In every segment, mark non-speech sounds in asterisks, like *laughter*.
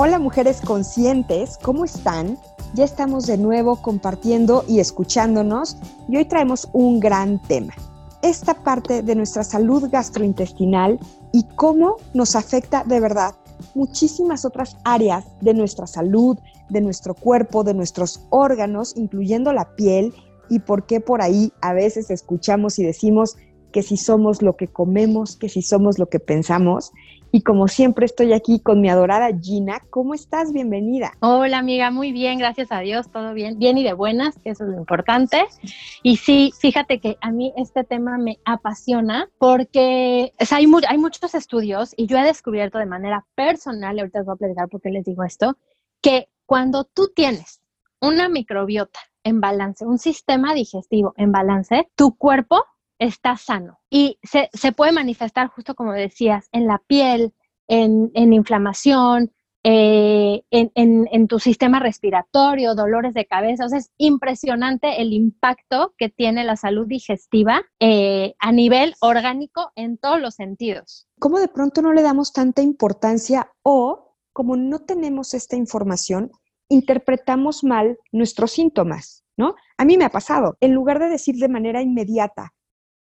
Hola mujeres conscientes, ¿cómo están? Ya estamos de nuevo compartiendo y escuchándonos y hoy traemos un gran tema. Esta parte de nuestra salud gastrointestinal y cómo nos afecta de verdad muchísimas otras áreas de nuestra salud, de nuestro cuerpo, de nuestros órganos, incluyendo la piel y por qué por ahí a veces escuchamos y decimos que si somos lo que comemos, que si somos lo que pensamos. Y como siempre estoy aquí con mi adorada Gina. ¿Cómo estás? Bienvenida. Hola amiga, muy bien, gracias a Dios, todo bien, bien y de buenas, eso es lo importante. Y sí, fíjate que a mí este tema me apasiona porque hay, hay muchos estudios y yo he descubierto de manera personal, ahorita os voy a platicar por qué les digo esto, que cuando tú tienes una microbiota en balance, un sistema digestivo en balance, tu cuerpo está sano. Y se, puede manifestar, justo como decías, en la piel, en, inflamación, eh, en, tu sistema respiratorio, dolores de cabeza. O sea, es impresionante el impacto que tiene la salud digestiva eh, a nivel orgánico en todos los sentidos. ¿Cómo de pronto no le damos tanta importancia o como no tenemos esta información, interpretamos mal nuestros síntomas? ¿No? A mí me ha pasado. En lugar de decir de manera inmediata,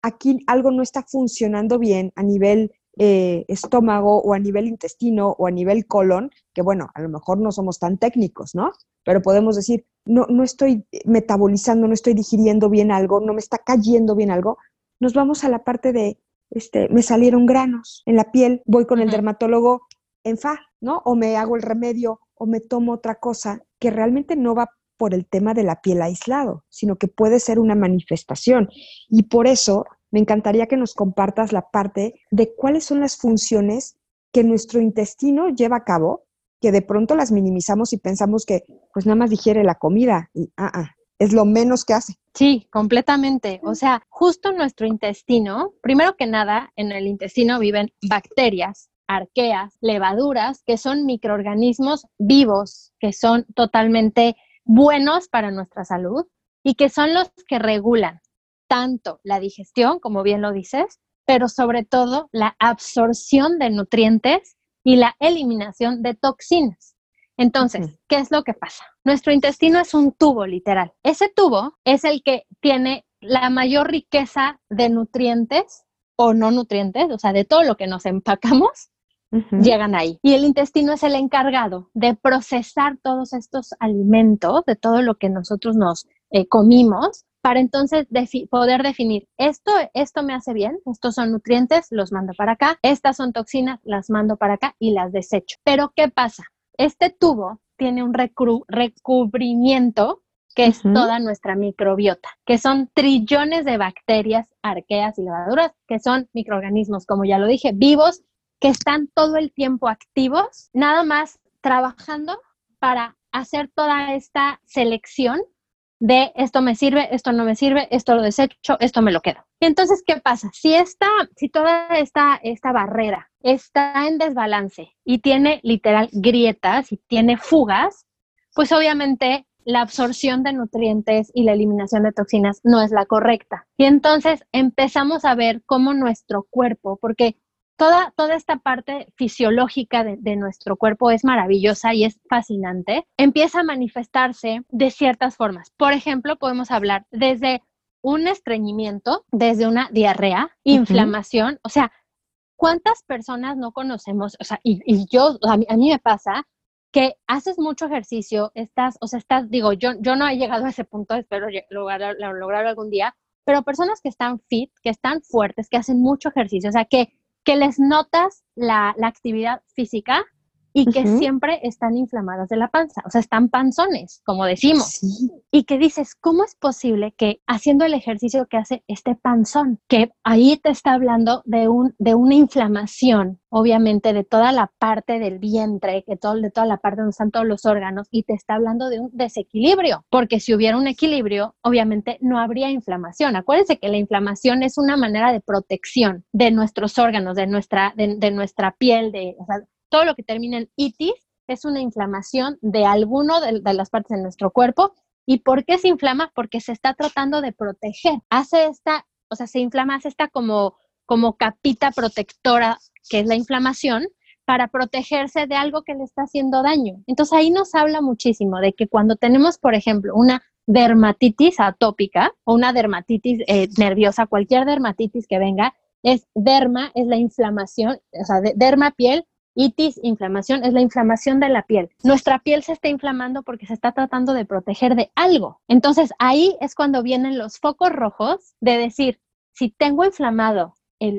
aquí algo no está funcionando bien a nivel eh, estómago o a nivel intestino o a nivel colon, que bueno, a lo mejor no somos tan técnicos, ¿no? Pero podemos decir, no, no estoy metabolizando, no estoy digiriendo bien algo, no me está cayendo bien algo, nos vamos a la parte de, este, me salieron granos en la piel, voy con el dermatólogo en fa, ¿no? O me hago el remedio o me tomo otra cosa que realmente no va por el tema de la piel aislado, sino que puede ser una manifestación. Y por eso me encantaría que nos compartas la parte de cuáles son las funciones que nuestro intestino lleva a cabo, que de pronto las minimizamos y pensamos que pues nada más digiere la comida y ah, ah, es lo menos que hace. Sí, completamente. O sea, justo nuestro intestino, primero que nada, en el intestino viven bacterias, arqueas, levaduras, que son microorganismos vivos, que son totalmente buenos para nuestra salud y que son los que regulan tanto la digestión, como bien lo dices, pero sobre todo la absorción de nutrientes y la eliminación de toxinas. Entonces, ¿qué es lo que pasa? Nuestro intestino es un tubo, literal. Ese tubo es el que tiene la mayor riqueza de nutrientes o no nutrientes, o sea, de todo lo que nos empacamos, llegan ahí. Y el intestino es el encargado de procesar todos estos alimentos, de todo lo que nosotros nos eh, comimos, para entonces poder definir, esto, esto me hace bien, estos son nutrientes, los mando para acá, estas son toxinas, las mando para acá y las desecho. Pero ¿qué pasa? Este tubo tiene un recubrimiento que es toda nuestra microbiota, que son trillones de bacterias, arqueas y levaduras, que son microorganismos, como ya lo dije, vivos, que están todo el tiempo activos, nada más trabajando para hacer toda esta selección de esto me sirve, esto no me sirve, esto lo desecho, esto me lo quedo. entonces, ¿qué pasa? Si esta, si toda esta, esta barrera está en desbalance y tiene literal grietas y tiene fugas, pues obviamente la absorción de nutrientes y la eliminación de toxinas no es la correcta. Y entonces empezamos a ver cómo nuestro cuerpo, porque toda, toda esta parte fisiológica de, nuestro cuerpo es maravillosa y es fascinante, empieza a manifestarse de ciertas formas. Por ejemplo, podemos hablar desde un estreñimiento, desde una diarrea, inflamación, o sea, ¿cuántas personas no conocemos? O sea, y, yo, a mí, me pasa que haces mucho ejercicio, estás, o sea, estás, digo, yo, yo no he llegado a ese punto, espero lograrlo lograr algún día, pero personas que están fit, que están fuertes, que hacen mucho ejercicio, o sea, que que les notas la, actividad física y que siempre están inflamadas de la panza, o sea, están panzones, como decimos. Y que dices, ¿cómo es posible que haciendo el ejercicio que hace este panzón, que ahí te está hablando de, un, de una inflamación, obviamente, de toda la parte del vientre, que todo, de toda la parte donde están todos los órganos, y te está hablando de un desequilibrio, porque si hubiera un equilibrio, obviamente no habría inflamación. Acuérdense que la inflamación es una manera de protección de nuestros órganos, de nuestra, de, nuestra piel, de, todo lo que termina en itis es una inflamación de alguno de, las partes de nuestro cuerpo. ¿Y por qué se inflama? Porque se está tratando de proteger. Hace esta, o sea, se inflama, hace esta como, como capita protectora, que es la inflamación, para protegerse de algo que le está haciendo daño. Entonces ahí nos habla muchísimo de que cuando tenemos, por ejemplo, una dermatitis atópica o una dermatitis eh, nerviosa, cualquier dermatitis que venga, es derma, es la inflamación, o sea, derma piel, Itis, inflamación, es la inflamación de la piel. Nuestra piel se está inflamando porque se está tratando de proteger de algo. Entonces ahí es cuando vienen los focos rojos de decir, si tengo inflamado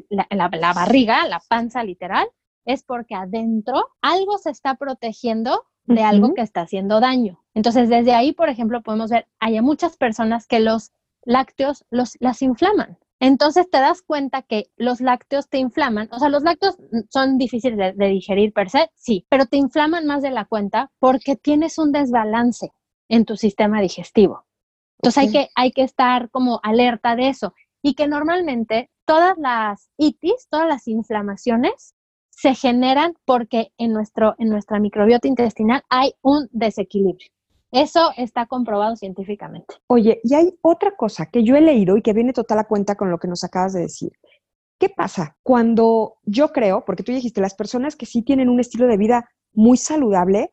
la, barriga, la panza literal, es porque adentro algo se está protegiendo de algo que está haciendo daño. Entonces, desde ahí, por ejemplo, podemos ver, hay muchas personas que los lácteos los, las inflaman. Entonces te das cuenta que los lácteos te inflaman, o sea, los lácteos son difíciles de, digerir per se, sí, pero te inflaman más de la cuenta porque tienes un desbalance en tu sistema digestivo. Entonces hay, que, hay que estar como alerta de eso y que normalmente todas las itis, todas las inflamaciones se generan porque en, nuestro, en nuestra microbiota intestinal hay un desequilibrio. Eso está comprobado científicamente. Oye, y hay otra cosa que yo he leído y que viene total a cuenta con lo que nos acabas de decir. ¿Qué pasa cuando yo creo, porque tú dijiste, las personas que sí tienen un estilo de vida muy saludable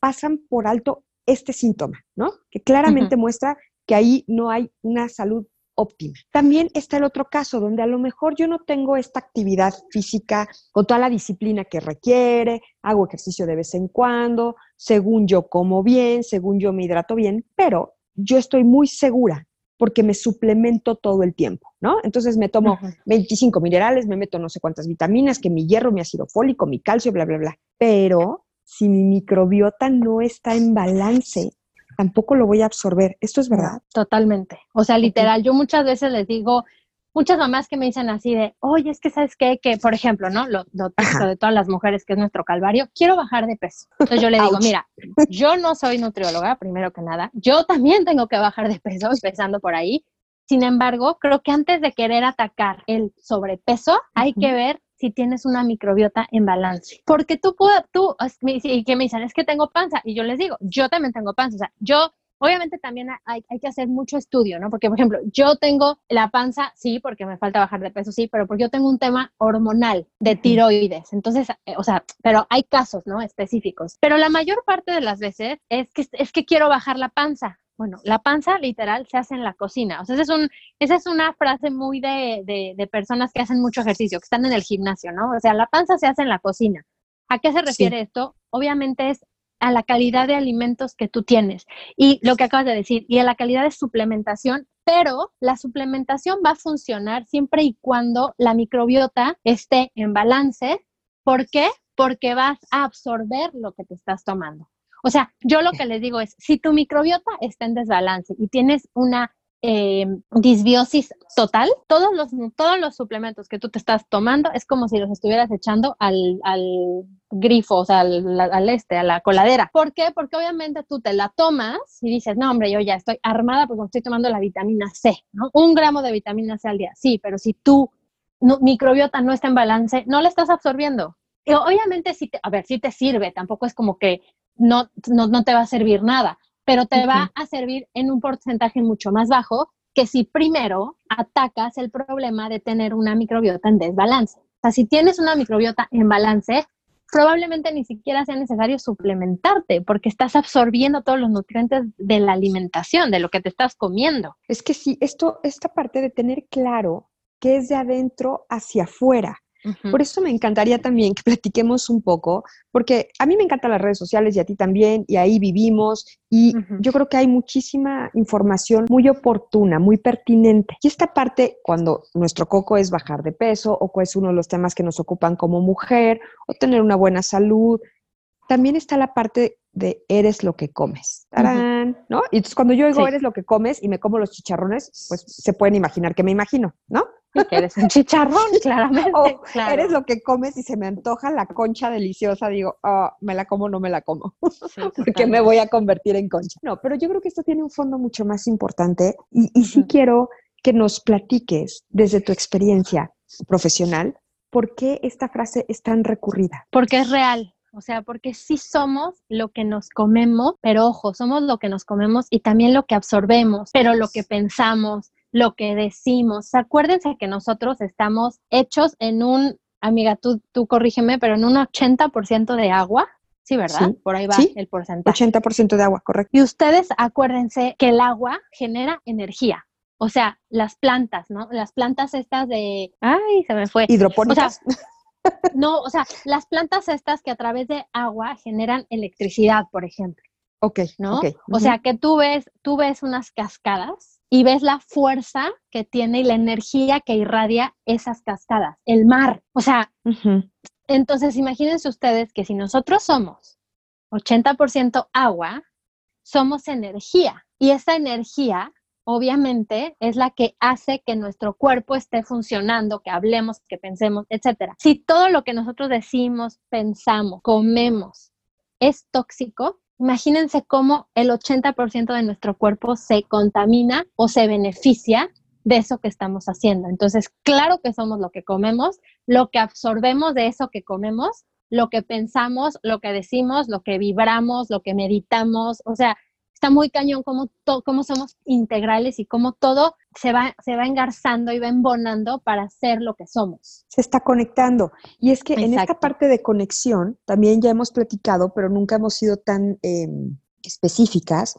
pasan por alto este síntoma, ¿no? Que claramente muestra que ahí no hay una salud óptima. También está el otro caso donde a lo mejor yo no tengo esta actividad física con toda la disciplina que requiere, hago ejercicio de vez en cuando, según yo como bien, según yo me hidrato bien, pero yo estoy muy segura porque me suplemento todo el tiempo, ¿no? Entonces me tomo 25 minerales, me meto no sé cuántas vitaminas, que mi hierro, mi ácido fólico, mi calcio, bla, bla, bla. Pero si mi microbiota no está en balance, tampoco lo voy a absorber. ¿Esto es verdad? Totalmente. O sea, literal, yo muchas veces les digo, muchas mamás que me dicen así de, oye, es que sabes qué, que por ejemplo, ¿no? Lo, lo de todas las mujeres, que es nuestro calvario, quiero bajar de peso. Entonces yo le digo, mira, yo no soy nutrióloga, primero que nada, yo también tengo que bajar de peso, *laughs* empezando por ahí. Sin embargo, creo que antes de querer atacar el sobrepeso, hay que ver si tienes una microbiota en balance. Porque tú, tú, y que me dicen, es que tengo panza, y yo les digo, yo también tengo panza, o sea, yo Obviamente también hay, hay, que hacer mucho estudio, ¿no? Porque, por ejemplo, yo tengo la panza, sí, porque me falta bajar de peso, sí, pero porque yo tengo un tema hormonal de tiroides. Entonces, eh, o sea, pero hay casos, ¿no? Específicos. Pero la mayor parte de las veces es que, es que quiero bajar la panza. Bueno, la panza literal se hace en la cocina. O sea, esa es, un, esa es una frase muy de, de, personas que hacen mucho ejercicio, que están en el gimnasio, ¿no? O sea, la panza se hace en la cocina. ¿A qué se refiere esto? Obviamente es a la calidad de alimentos que tú tienes y lo que acabas de decir, y a la calidad de suplementación, pero la suplementación va a funcionar siempre y cuando la microbiota esté en balance. ¿Por qué? Porque vas a absorber lo que te estás tomando. O sea, yo lo que les digo es, si tu microbiota está en desbalance y tienes una eh, disbiosis total, todos los, todos los suplementos que tú te estás tomando es como si los estuvieras echando al, grifo, o sea, al, este, a la coladera. ¿Por qué? Porque obviamente tú te la tomas y dices, no, hombre, yo ya estoy armada porque estoy tomando la vitamina C, ¿no? Un gramo de vitamina C al día, sí, pero si tu microbiota no está en balance, no la estás absorbiendo. Y obviamente, si te, a ver, si te sirve, tampoco es como que no, no, te va a servir nada, pero te va a servir en un porcentaje mucho más bajo que si primero atacas el problema de tener una microbiota en desbalance. O sea, si tienes una microbiota en balance, probablemente ni siquiera sea necesario suplementarte porque estás absorbiendo todos los nutrientes de la alimentación, de lo que te estás comiendo. Es que sí, esto, esta parte de tener claro que es de adentro hacia afuera. Por eso me encantaría también que platiquemos un poco, porque a mí me encantan las redes sociales y a ti también, y ahí vivimos, y yo creo que hay muchísima información muy oportuna, muy pertinente. Y esta parte, cuando nuestro coco es bajar de peso, o es uno de los temas que nos ocupan como mujer, o tener una buena salud, también está la parte de eres lo que comes. ¡Tarán! ¿No? Y entonces cuando yo digo eres lo que comes y me como los chicharrones, pues se pueden imaginar que me imagino, ¿no? Que eres un chicharrón, claramente. *laughs* O eres lo que comes y se me antoja la concha deliciosa, digo, oh, me la como, no me la como, *laughs* porque me voy a convertir en concha. No, pero yo creo que esto tiene un fondo mucho más importante y, y sí quiero que nos platiques desde tu experiencia profesional por qué esta frase es tan recurrida. Porque es real. O sea, porque sí somos lo que nos comemos, pero ojo, somos lo que nos comemos y también lo que absorbemos, pero lo que pensamos, lo que decimos. Acuérdense que nosotros estamos hechos en un, amiga, tú, tú corrígeme, pero en un 80% de agua. Sí, ¿verdad? Por ahí va el porcentaje. 80% de agua, correcto. Y ustedes acuérdense que el agua genera energía. O sea, las plantas, ¿no? Las plantas estas de... Ay, se me fue. Hidropónicas. No, o sea, las plantas estas que a través de agua generan electricidad, por ejemplo. Ok, ¿no? O sea, que tú ves, tú ves unas cascadas y ves la fuerza que tiene y la energía que irradia esas cascadas, el mar. O sea, entonces imagínense ustedes que si nosotros somos 80% agua, somos energía y esa energía obviamente es la que hace que nuestro cuerpo esté funcionando, que hablemos, que pensemos, etcétera. Si todo lo que nosotros decimos, pensamos, comemos es tóxico, imagínense cómo el 80% de nuestro cuerpo se contamina o se beneficia de eso que estamos haciendo. Entonces, claro que somos lo que comemos, lo que absorbemos de eso que comemos, lo que pensamos, lo que decimos, lo que vibramos, lo que meditamos, o sea, está muy cañón cómo, cómo somos integrales y cómo todo se va, se va engarzando y va embonando para ser lo que somos. Se está conectando. Y es que en esta parte de conexión también ya hemos platicado, pero nunca hemos sido tan em, específicas.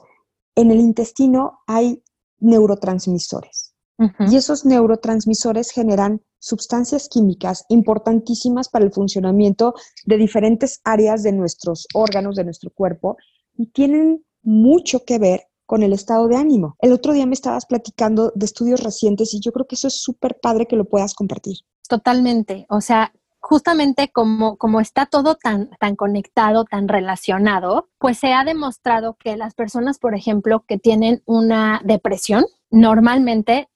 En el intestino hay neurotransmisores. Y esos neurotransmisores generan sustancias químicas importantísimas para el funcionamiento de diferentes áreas de nuestros órganos, de nuestro cuerpo, y tienen mucho que ver con el estado de ánimo. El otro día me estabas platicando de estudios recientes y yo creo que eso es súper padre que lo puedas compartir. Totalmente. O sea, justamente como, como está todo tan, tan conectado, tan relacionado, pues se ha demostrado que las personas, por ejemplo, que tienen una depresión, normalmente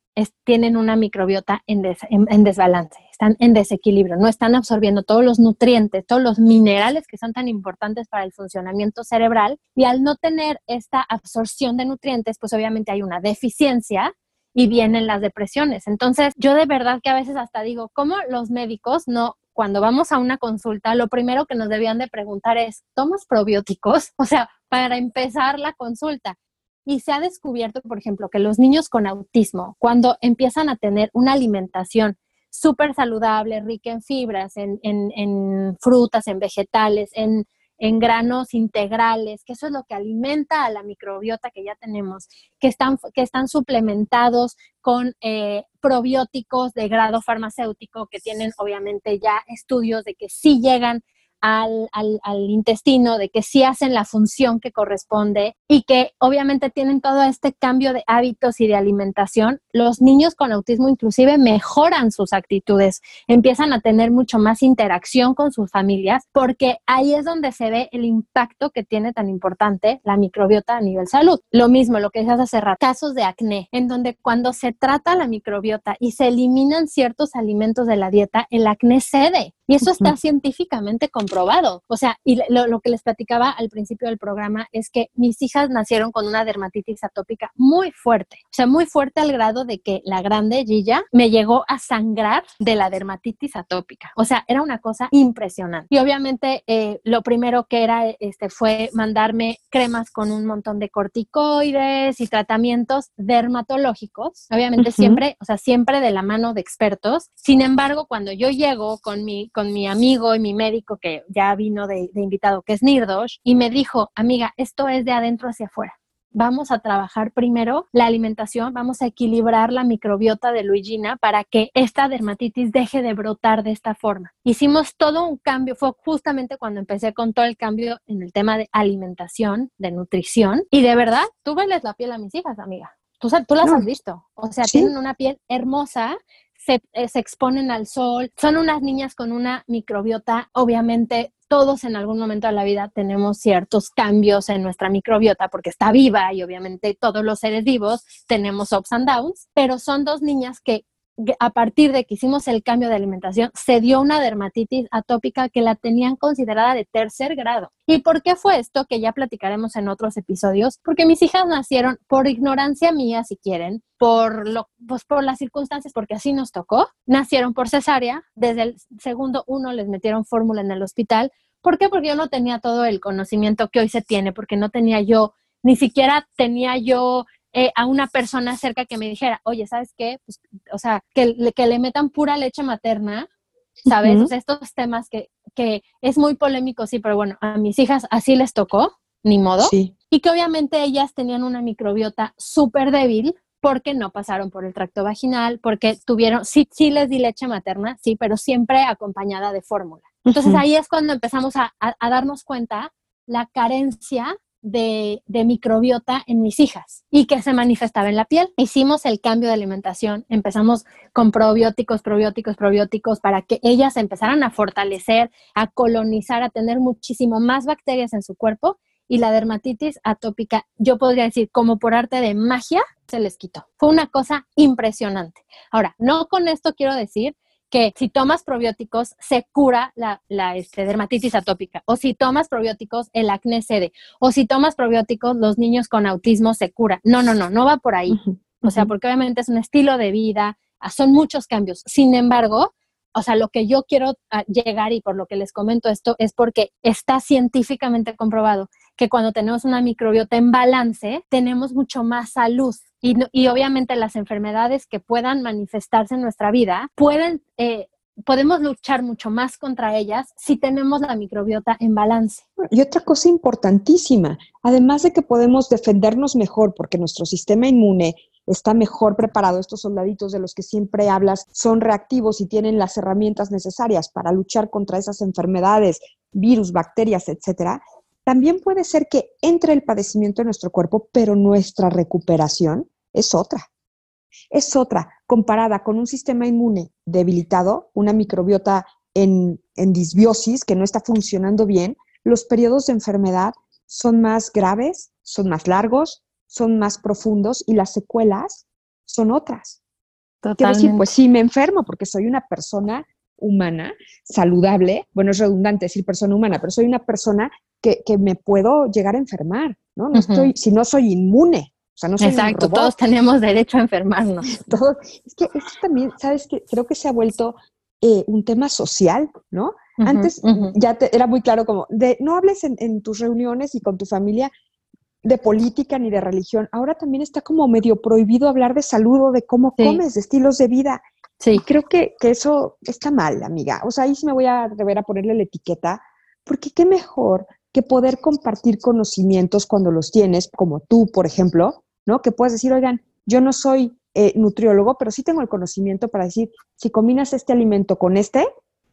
tienen una microbiota en, en desbalance están en desequilibrio, no están absorbiendo todos los nutrientes, todos los minerales que son tan importantes para el funcionamiento cerebral y al no tener esta absorción de nutrientes, pues obviamente hay una deficiencia y vienen las depresiones. Entonces, yo de verdad que a veces hasta digo, ¿cómo los médicos no cuando vamos a una consulta, lo primero que nos debían de preguntar es, ¿tomas probióticos? *laughs* O sea, para empezar la consulta. Y se ha descubierto, por ejemplo, que los niños con autismo, cuando empiezan a tener una alimentación súper saludable, rica en fibras, en, frutas, en vegetales, en, granos integrales, que eso es lo que alimenta a la microbiota que ya tenemos, que están, que están suplementados con eh, probióticos de grado farmacéutico, que tienen obviamente ya estudios de que sí llegan al, intestino, de que sí hacen la función que corresponde y que obviamente tienen todo este cambio de hábitos y de alimentación, los niños con autismo inclusive mejoran sus actitudes, empiezan a tener mucho más interacción con sus familias, porque ahí es donde se ve el impacto que tiene tan importante la microbiota a nivel salud. Lo mismo, lo que decías hace rato, casos de acné, en donde cuando se trata la microbiota y se eliminan ciertos alimentos de la dieta, el acné cede. Y eso está científicamente comprobado. O sea, y lo, que les platicaba al principio del programa es que mis hijas nacieron con una dermatitis atópica muy fuerte. O sea, muy fuerte al grado de que la grande Gilla me llegó a sangrar de la dermatitis atópica. O sea, era una cosa impresionante. Y obviamente eh, lo primero que era este, fue mandarme cremas con un montón de corticoides y tratamientos dermatológicos. Obviamente siempre, o sea, siempre de la mano de expertos. Sin embargo, cuando yo llego con mi con mi amigo y mi médico que ya vino de, invitado, que es Nirdosh, y me dijo, amiga, esto es de adentro hacia afuera vamos a trabajar primero la alimentación, vamos a equilibrar la microbiota de Luigina para que esta dermatitis deje de brotar de esta forma. Hicimos todo un cambio, fue justamente cuando empecé con todo el cambio en el tema de alimentación, de nutrición, y de verdad, tú veles la piel a mis hijas, amiga. Tú, tú las has visto, o sea, tienen una piel hermosa, eh, se, exponen al sol, son unas niñas con una microbiota. Obviamente todos en algún momento de la vida tenemos ciertos cambios en nuestra microbiota porque está viva y obviamente todos los seres vivos tenemos ups and downs, pero son dos niñas que a partir de que hicimos el cambio de alimentación, se dio una dermatitis atópica que la tenían considerada de tercer grado. ¿Y por qué fue esto? Que ya platicaremos en otros episodios. Porque mis hijas nacieron por ignorancia mía, si quieren, por, lo, pues por las circunstancias, porque así nos tocó. Nacieron por cesárea. Desde el segundo uno les metieron fórmula en el hospital. ¿Por qué? Porque yo no tenía todo el conocimiento que hoy se tiene, porque no tenía yo, ni siquiera tenía yo eh, a una persona cerca que me dijera, oye, ¿sabes qué? Pues, o sea, que, que le metan pura leche materna, ¿sabes? o sea, estos temas que, que es muy polémico, sí, pero bueno, a mis hijas así les tocó, ni modo. Sí. Y que obviamente ellas tenían una microbiota súper débil porque no pasaron por el tracto vaginal, porque tuvieron, sí, sí les di leche materna, sí, pero siempre acompañada de fórmula. Entonces ahí es cuando empezamos a, a darnos cuenta la carencia de, microbiota en mis hijas y que se manifestaba en la piel. Hicimos el cambio de alimentación, empezamos con probióticos, probióticos, probióticos para que ellas empezaran a fortalecer, a colonizar, a tener muchísimo más bacterias en su cuerpo y la dermatitis atópica, yo podría decir, como por arte de magia, se les quitó. Fue una cosa impresionante. Ahora, no con esto quiero decir que si tomas probióticos se cura la, este, dermatitis atópica, o si tomas probióticos el acné cede, o si tomas probióticos los niños con autismo se cura. No, no, no, no va por ahí. O sea, porque obviamente es un estilo de vida, ah, son muchos cambios. Sin embargo, o sea, lo que yo quiero ah, llegar y por lo que les comento esto es porque está científicamente comprobado que cuando tenemos una microbiota en balance, tenemos mucho más salud. Y, obviamente las enfermedades que puedan manifestarse en nuestra vida pueden, eh, podemos luchar mucho más contra ellas si tenemos la microbiota en balance. Y otra cosa importantísima, además de que podemos defendernos mejor porque nuestro sistema inmune está mejor preparado, estos soldaditos de los que siempre hablas son reactivos y tienen las herramientas necesarias para luchar contra esas enfermedades, virus, bacterias, etcétera, también puede ser que entre el padecimiento en nuestro cuerpo, pero nuestra recuperación es otra. Es otra, comparada con un sistema inmune debilitado, una microbiota en, en disbiosis que no está funcionando bien, los periodos de enfermedad son más graves, son más largos, son más profundos y las secuelas son otras. Quiero decir, pues sí me enfermo porque soy una persona humana, saludable, bueno, es redundante decir persona humana, pero soy una persona que, me puedo llegar a enfermar, ¿no? No estoy, si no soy inmune, o sea, no soy Exacto, todos tenemos derecho a enfermarnos. *laughs* es que esto también, ¿sabes que Creo que se ha vuelto eh, un tema social, ¿no? Antes ya era muy claro como, de no hables en, tus reuniones y con tu familia de política ni de religión. Ahora también está como medio prohibido hablar de salud o de cómo comes, de estilos de vida. Sí. creo que, que, eso está mal, amiga. O sea, ahí sí me voy a atrever a ponerle la etiqueta, porque qué mejor que poder compartir conocimientos cuando los tienes, como tú, por ejemplo, ¿no? Que puedes decir, oigan, yo no soy eh, nutriólogo, pero sí tengo el conocimiento para decir, si combinas este alimento con este,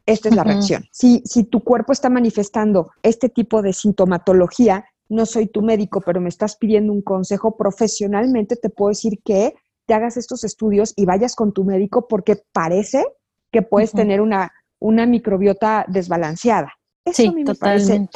esta es la reacción. Si, si tu cuerpo está manifestando este tipo de sintomatología, no soy tu médico, pero me estás pidiendo un consejo profesionalmente, te puedo decir que te hagas estos estudios y vayas con tu médico porque parece que puedes tener una, una microbiota desbalanceada. Eso a mí me parece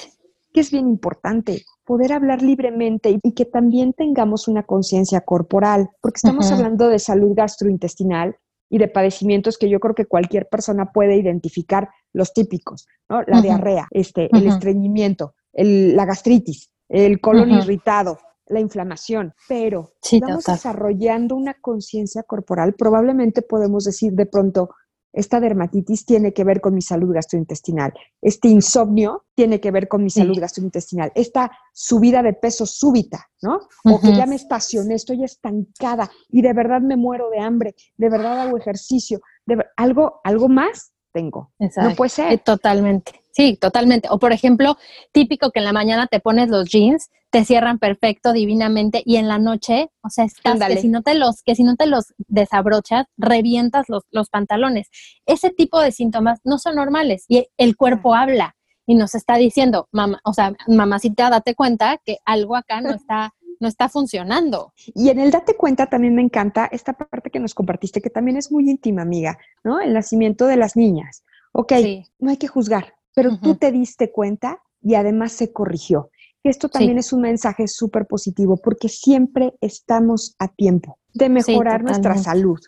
que es bien importante, poder hablar libremente y que también tengamos una conciencia corporal, porque estamos hablando de salud gastrointestinal y de padecimientos que yo creo que cualquier persona puede identificar los típicos, ¿no? La diarrea, este, el estreñimiento, la gastritis, el colon irritado, la inflamación, pero si vamos desarrollando una conciencia corporal, probablemente podemos decir de pronto, esta dermatitis tiene que ver con mi salud gastrointestinal, este insomnio tiene que ver con mi salud gastrointestinal, esta subida de peso súbita, ¿no? O que ya me estacioné, estoy estancada y de verdad me muero de hambre, de verdad hago ejercicio, de, algo, algo más tengo. No puede ser. Totalmente. Sí, totalmente. O por ejemplo, típico que en la mañana te pones los jeans, te cierran perfecto, divinamente, y en la noche, o sea, estás que si no te los, que si no te los desabrochas, revientas los, los pantalones. Ese tipo de síntomas no son normales y el cuerpo habla y nos está diciendo, mamá, o sea, mamacita, date cuenta que algo acá no está no está funcionando. Y en el date cuenta también me encanta esta parte que nos compartiste, que también es muy íntima, amiga, ¿no? El nacimiento de las niñas. Ok, no hay que juzgar, pero tú te diste cuenta y además se corrigió. Esto también es un mensaje súper positivo porque siempre estamos a tiempo de mejorar nuestra salud.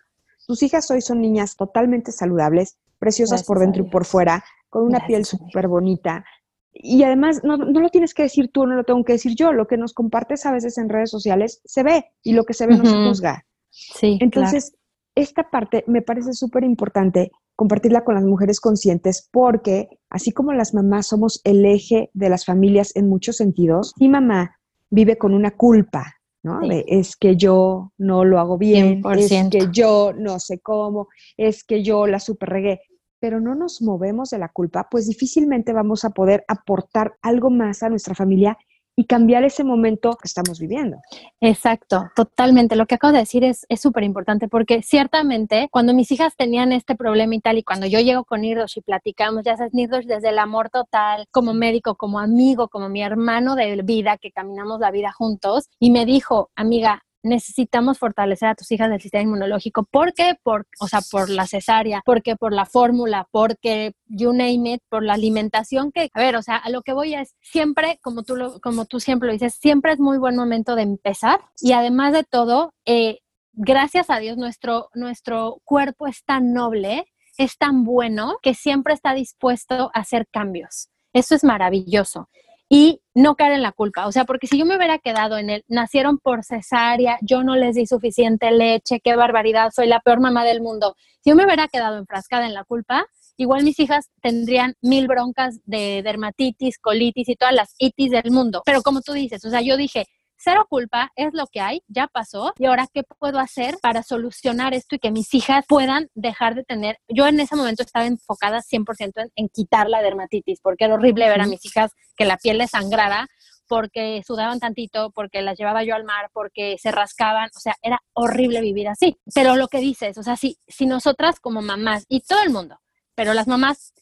Tus hijas hoy son niñas totalmente saludables, preciosas por dentro y por fuera, con una piel súper bonita. Y además, no, no, lo tienes que decir tú, no lo tengo que decir yo. Lo que nos compartes a veces en redes sociales se ve y lo que se ve no se juzga. Sí. Entonces, esta parte me parece súper importante compartirla con las mujeres conscientes porque así como las mamás somos el eje de las familias en muchos sentidos, mi mamá vive con una culpa, ¿no? es que yo no lo hago bien, es que yo no sé cómo, es que yo la super regué pero no nos movemos de la culpa, pues difícilmente vamos a poder aportar algo más a nuestra familia y cambiar ese momento que estamos viviendo. Exacto, totalmente. Lo que acabo de decir es súper importante porque ciertamente cuando mis hijas tenían este problema y tal, y cuando yo llego con Nirdos y platicamos, ya sabes, Nirdos desde el amor total, como médico, como amigo, como mi hermano de vida, que caminamos la vida juntos, y me dijo, amiga, necesitamos fortalecer a tus hijas del sistema inmunológico. ¿Por qué? Por, o sea, por la cesárea, porque por la fórmula, porque you name it, por la alimentación que, a ver, o sea, a lo que voy es siempre, como tú, lo, como tú siempre lo dices, siempre es muy buen momento de empezar y además de todo, eh, gracias a Dios, nuestro, nuestro cuerpo es tan noble, es tan bueno que siempre está dispuesto a hacer cambios. Eso es maravilloso y no caer en la culpa. O sea, porque si yo me hubiera quedado en el, nacieron por cesárea, yo no les di suficiente leche, qué barbaridad, soy la peor mamá del mundo. Si yo me hubiera quedado enfrascada en la culpa, igual mis hijas tendrían mil broncas de dermatitis, colitis y todas las itis del mundo. Pero como tú dices, o sea, yo dije, cero culpa, es lo que hay, ya pasó, y ahora qué puedo hacer para solucionar esto y que mis hijas puedan dejar de tener, yo en ese momento estaba enfocada 100% en, quitar la dermatitis, porque era horrible ver a mis hijas que la piel les sangrara porque sudaban tantito, porque las llevaba yo al mar, porque se rascaban, o sea, era horrible vivir así. Pero lo que dices, o sea, si, si nosotras como mamás y todo el mundo, pero las mamás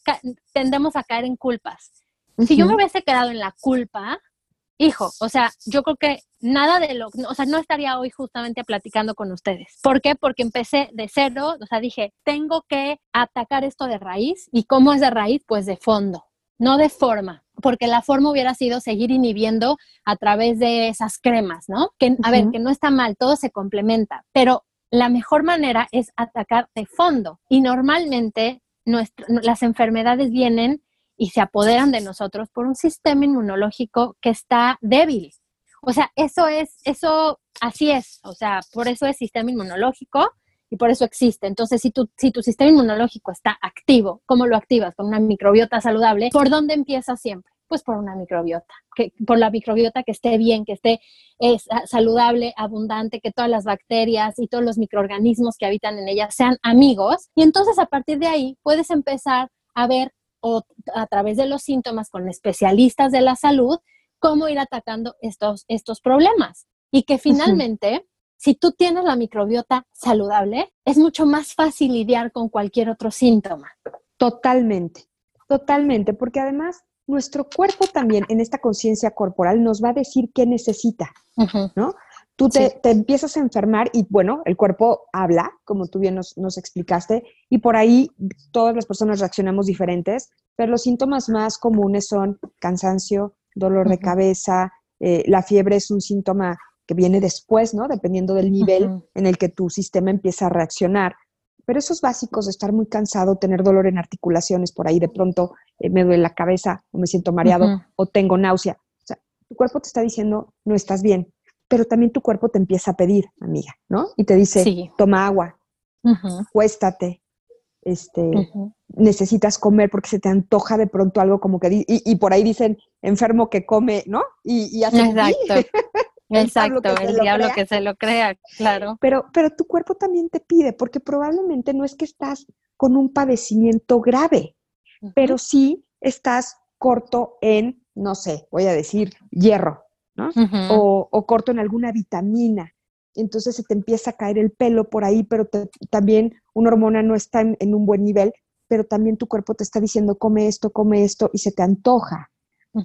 tendemos a caer en culpas. Si yo me hubiese quedado en la culpa, hijo, o sea, yo creo que nada de lo, o sea, no estaría hoy justamente platicando con ustedes. ¿Por qué? Porque empecé de cero, o sea, dije, tengo que atacar esto de raíz. ¿Y cómo es de raíz? Pues de fondo, no de forma, porque la forma hubiera sido seguir inhibiendo a través de esas cremas, ¿no? Que, a ver, que no está mal, todo se complementa, pero la mejor manera es atacar de fondo. Y normalmente las enfermedades vienen y se apoderan de nosotros por un sistema inmunológico que está débil. O sea, eso es, eso así es, o sea, por eso es sistema inmunológico y por eso existe. Entonces, si tu, si tu sistema inmunológico está activo, ¿cómo lo activas? Con una microbiota saludable, ¿por dónde empiezas siempre? Pues por una microbiota, que, por la microbiota que esté bien, que esté es, saludable, abundante, que todas las bacterias y todos los microorganismos que habitan en ella sean amigos. Y entonces a partir de ahí puedes empezar a ver o a través de los síntomas con especialistas de la salud, cómo ir atacando estos, estos problemas. Y que finalmente, si tú tienes la microbiota saludable, es mucho más fácil lidiar con cualquier otro síntoma. Totalmente, totalmente, porque además nuestro cuerpo también en esta conciencia corporal nos va a decir qué necesita, ¿no? Tú te, empiezas a enfermar y bueno, el cuerpo habla, como tú bien nos, explicaste, y por ahí todas las personas reaccionamos diferentes, pero los síntomas más comunes son cansancio, dolor de cabeza, eh, la fiebre es un síntoma que viene después, ¿no? Dependiendo del nivel en el que tu sistema empieza a reaccionar. Pero esos básicos de estar muy cansado, tener dolor en articulaciones, por ahí de pronto eh, me duele la cabeza o me siento mareado o tengo náusea. O sea, tu cuerpo te está diciendo, no estás bien pero también tu cuerpo te empieza a pedir, amiga, ¿no? Y te dice, toma agua, cuéstate, este, necesitas comer porque se te antoja de pronto algo como que, y, por ahí dicen, enfermo que come, ¿no? Y, y hace Exacto. Exacto, *laughs* el diablo que se lo crea, claro. Pero, pero tu cuerpo también te pide, porque probablemente no es que estás con un padecimiento grave, pero sí estás corto en, no sé, voy a decir, hierro, o, corto en alguna vitamina. Entonces se te empieza a caer el pelo por ahí, pero también una hormona no está en, un buen nivel, pero también tu cuerpo te está diciendo come esto, come esto y se te antoja.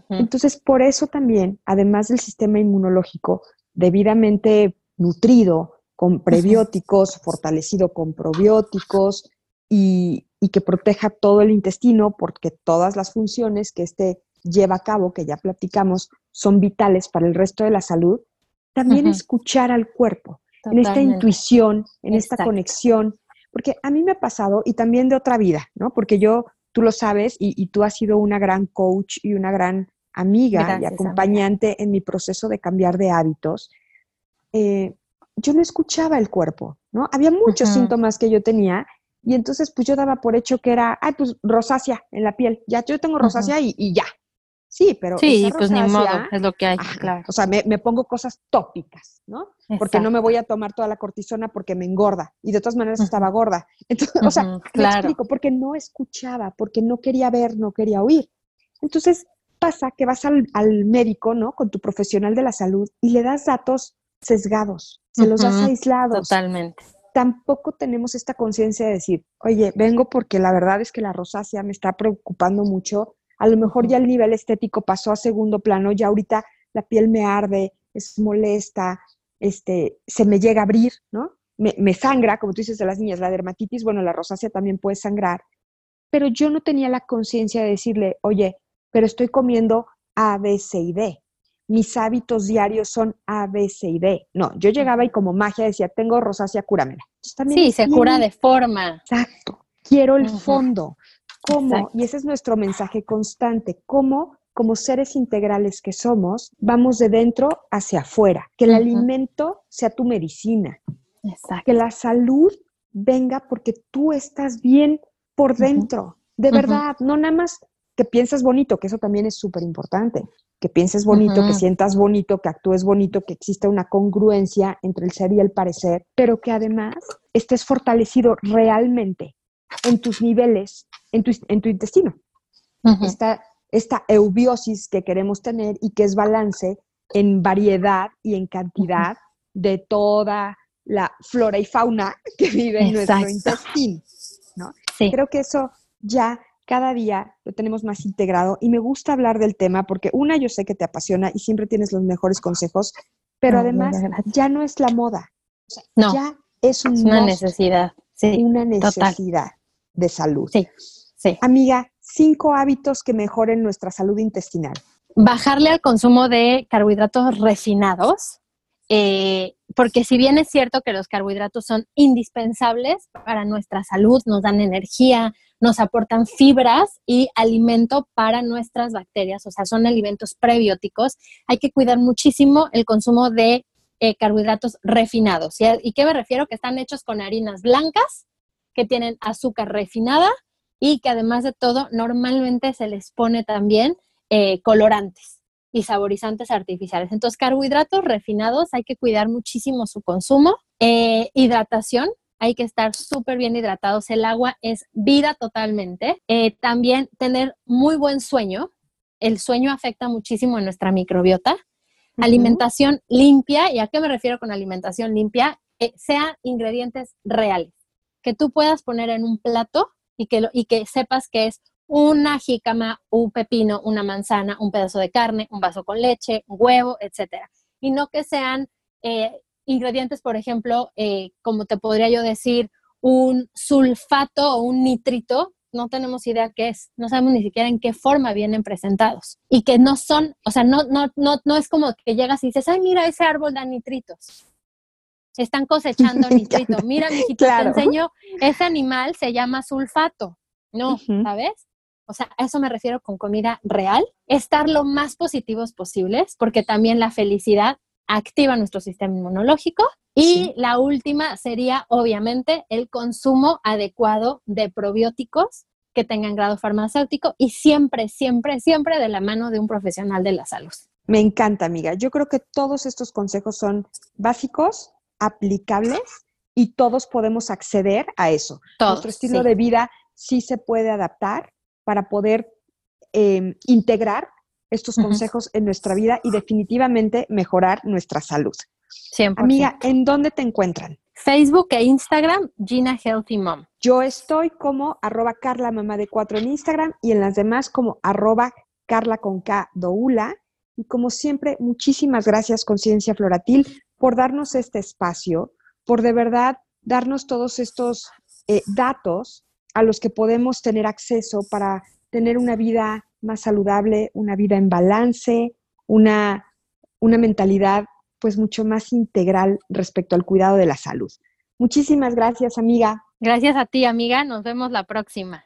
Entonces, por eso también, además del sistema inmunológico debidamente nutrido con prebióticos, fortalecido con probióticos y y que proteja todo el intestino, porque todas las funciones que este lleva a cabo, que ya platicamos, son vitales para el resto de la salud, también escuchar al cuerpo, en esta intuición, en esta conexión, porque a mí me ha pasado, y también de otra vida, ¿no? Porque yo, tú lo sabes, y, tú has sido una gran coach y una gran amiga y acompañante en mi proceso de cambiar de hábitos. Eh, yo no escuchaba el cuerpo, ¿no? Había muchos síntomas que yo tenía y entonces pues yo daba por hecho que era, ay, pues rosácea en la piel, ya yo tengo rosácea y, ya. Sí, pero... Sí, pues ni modo, es lo que hay, claro. O sea, me, pongo cosas tópicas, ¿no? Porque no me voy a tomar toda la cortisona porque me engorda y de todas maneras estaba gorda. *laughs* Entonces, o sea, me explico, porque no escuchaba, porque no quería ver, no quería oír. Entonces pasa que vas al, al médico, ¿no? Con tu profesional de la salud y le das datos sesgados, se los das aislados. Totalmente. Tampoco tenemos esta conciencia de decir, oye, vengo porque la verdad es que la rosácea me está preocupando mucho. A lo mejor ya el nivel estético pasó a segundo plano, ya ahorita la piel me arde, es molesta, este, se me llega a abrir, ¿no? Me, me sangra, como tú dices de las niñas, la dermatitis, bueno, la rosácea también puede sangrar, pero yo no tenía la conciencia de decirle, oye, pero estoy comiendo A, B, C y D mis hábitos diarios son A, B, C y D. No, yo llegaba y como magia decía, tengo rosácea, cúramela. sí, se cura de forma. Exacto. Quiero el fondo. ¿Cómo? Y ese es nuestro mensaje constante. ¿Cómo, como seres integrales que somos, vamos de dentro hacia afuera? Que el alimento sea tu medicina. Exacto. Que la salud venga porque tú estás bien por dentro. De verdad, no nada más que piensas bonito, que eso también es súper importante que pienses bonito, que sientas bonito, que actúes bonito, que exista una congruencia entre el ser y el parecer, pero que además estés fortalecido realmente en tus niveles, en tu, en tu intestino. esta, esta eubiosis que queremos tener y que es balance en variedad y en cantidad de toda la flora y fauna que vive en nuestro intestino. ¿no? Creo que eso ya cada día lo tenemos más integrado y me gusta hablar del tema porque una, yo sé que te apasiona y siempre tienes los mejores consejos, pero además ya no es la moda, no, ya es, una necesidad, sí, una necesidad de salud. Sí, sí. Amiga, cinco hábitos que mejoren nuestra salud intestinal. Bajarle al consumo de carbohidratos refinados, eh, porque si bien es cierto que los carbohidratos son indispensables para nuestra salud, nos dan energía, nos aportan fibras y alimento para nuestras bacterias, o sea, son alimentos prebióticos. Hay que cuidar muchísimo el consumo de eh, carbohidratos refinados. ¿Y qué me refiero? Que están hechos con harinas blancas, que tienen azúcar refinada y que además de todo normalmente se les pone también eh, colorantes y saborizantes artificiales. Entonces, carbohidratos refinados, hay que cuidar muchísimo su consumo. Eh, hidratación, hay que estar súper bien hidratados. El agua es vida totalmente. Eh, también tener muy buen sueño. El sueño afecta muchísimo a nuestra microbiota. Alimentación limpia. ¿Y a qué me refiero con alimentación limpia? Eh, sean ingredientes reales. Que tú puedas poner en un plato y que, y que sepas que es una jícama, un pepino, una manzana, un pedazo de carne, un vaso con leche, un huevo, etcétera. Y no que sean eh, ingredientes, por ejemplo, eh, como te podría yo decir, un sulfato o un nitrito, no tenemos idea qué es, no sabemos ni siquiera en qué forma vienen presentados y que no son, o sea, no, no, no, no es como que llegas y dices, ay, mira, ese árbol da nitritos. Están cosechando *laughs* nitrito. Mira, mijito, te enseño, ese animal se llama sulfato. No, ¿sabes? O sea, a eso me refiero con comida real. Estar lo más positivos posibles, porque también la felicidad activa nuestro sistema inmunológico. Y la última sería, obviamente, el consumo adecuado de probióticos que tengan grado farmacéutico y siempre, siempre, siempre de la mano de un profesional de la salud. Me encanta, amiga. Yo creo que todos estos consejos son básicos, aplicables y todos podemos acceder a eso. Nuestro estilo de vida sí se puede adaptar para poder em, integrar estos consejos en nuestra vida y definitivamente mejorar nuestra salud. Amiga, ¿en dónde te encuentran? Facebook e Instagram, Gina Healthy Mom. Yo estoy como arroba Carla Mamá de Cuatro en Instagram y en las demás como arroba Carla con K Doula. Y como siempre, muchísimas gracias, Conciencia Floratil, por darnos este espacio, por de verdad darnos todos estos eh, datos a los que podemos tener acceso para tener una vida más saludable, una vida en balance, una, una mentalidad pues mucho más integral respecto al cuidado de la salud. Muchísimas gracias, amiga. Gracias a ti, amiga. Nos vemos la próxima.